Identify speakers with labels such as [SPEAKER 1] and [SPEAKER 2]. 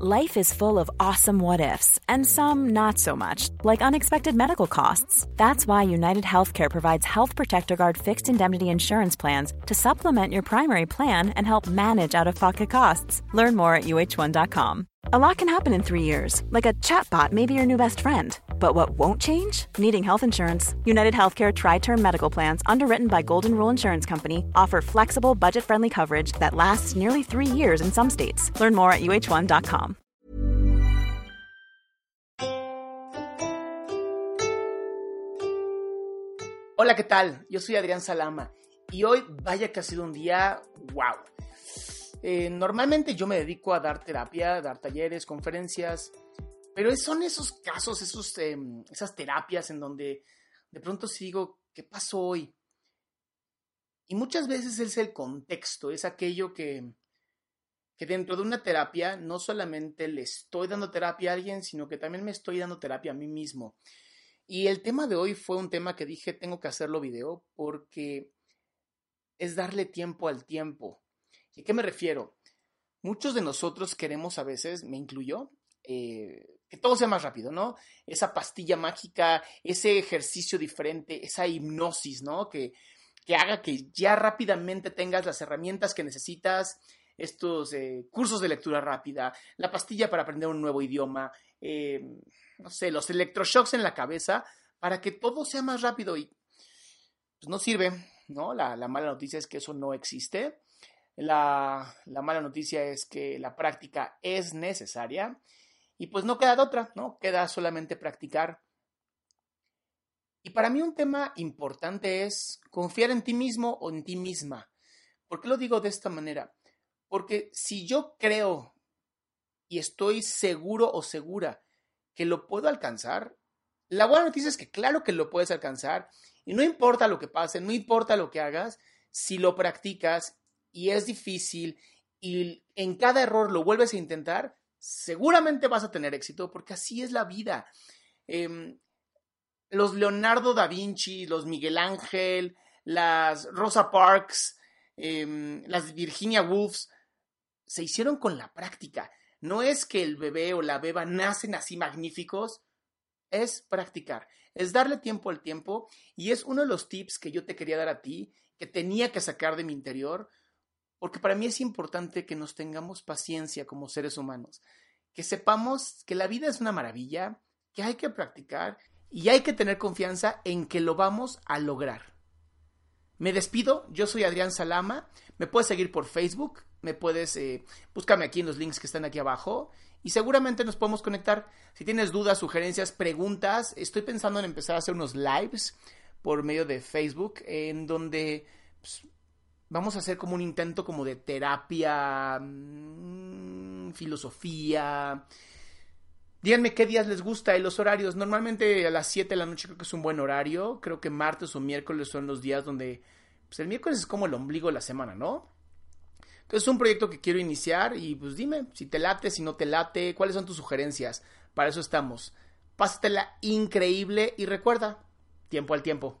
[SPEAKER 1] Life is full of awesome what ifs, and some not so much, like unexpected medical costs. That's why United Healthcare provides Health Protector Guard fixed indemnity insurance plans to supplement your primary plan and help manage out of pocket costs. Learn more at uh1.com. A lot can happen in three years, like a chatbot may be your new best friend. But what won't change? Needing health insurance. United Healthcare Tri Term Medical Plans, underwritten by Golden Rule Insurance Company, offer flexible, budget friendly coverage that lasts nearly three years in some states. Learn more at uh1.com.
[SPEAKER 2] Hola, ¿qué tal? Yo soy Adrián Salama y hoy vaya que ha sido un día wow. Eh, normalmente yo me dedico a dar terapia, dar talleres, conferencias, pero son esos casos, esos, em, esas terapias en donde de pronto sigo, ¿qué pasó hoy? Y muchas veces es el contexto, es aquello que, que dentro de una terapia no solamente le estoy dando terapia a alguien, sino que también me estoy dando terapia a mí mismo. Y el tema de hoy fue un tema que dije, tengo que hacerlo video porque es darle tiempo al tiempo. ¿Y a qué me refiero? Muchos de nosotros queremos a veces, me incluyo, eh, que todo sea más rápido, ¿no? Esa pastilla mágica, ese ejercicio diferente, esa hipnosis, ¿no? Que, que haga que ya rápidamente tengas las herramientas que necesitas, estos eh, cursos de lectura rápida, la pastilla para aprender un nuevo idioma, eh, no sé, los electroshocks en la cabeza para que todo sea más rápido y pues no sirve, ¿no? La, mala noticia es que eso no existe. La, la, mala noticia es que la práctica es necesaria y pues no queda de otra, ¿no? Queda solamente practicar. Y para mí un tema importante es confiar en ti mismo o en ti misma. ¿Por qué lo digo de esta manera? Porque si yo creo y estoy seguro o segura que lo puedo alcanzar. La buena noticia es que claro que lo puedes alcanzar y no importa lo que pase, no importa lo que hagas, si lo practicas y es difícil y en cada error lo vuelves a intentar, seguramente vas a tener éxito porque así es la vida. Em, los Leonardo da Vinci, los Miguel Ángel, las Rosa Parks, em, las Virginia Woolfs, se hicieron con la práctica. No es que el bebé o la beba nacen así magníficos, es practicar, es darle tiempo al tiempo y es uno de los tips que yo te quería dar a ti, que tenía que sacar de mi interior, porque para mí es importante que nos tengamos paciencia como seres humanos, que sepamos que la vida es una maravilla, que hay que practicar y hay que tener confianza en que lo vamos a lograr. Me despido, yo soy Adrián Salama, me puedes seguir por Facebook, me puedes, eh, búscame aquí en los links que están aquí abajo y seguramente nos podemos conectar. Si tienes dudas, sugerencias, preguntas, estoy pensando en empezar a hacer unos lives por medio de Facebook en donde pues, vamos a hacer como un intento como de terapia, mm, filosofía. Díganme qué días les gusta y los horarios. Normalmente a las 7 de la noche creo que es un buen horario. Creo que martes o miércoles son los días donde... Pues el miércoles es como el ombligo de la semana, ¿no? Entonces es un proyecto que quiero iniciar y pues dime si te late, si no te late, cuáles son tus sugerencias. Para eso estamos. Pásatela increíble y recuerda, tiempo al tiempo.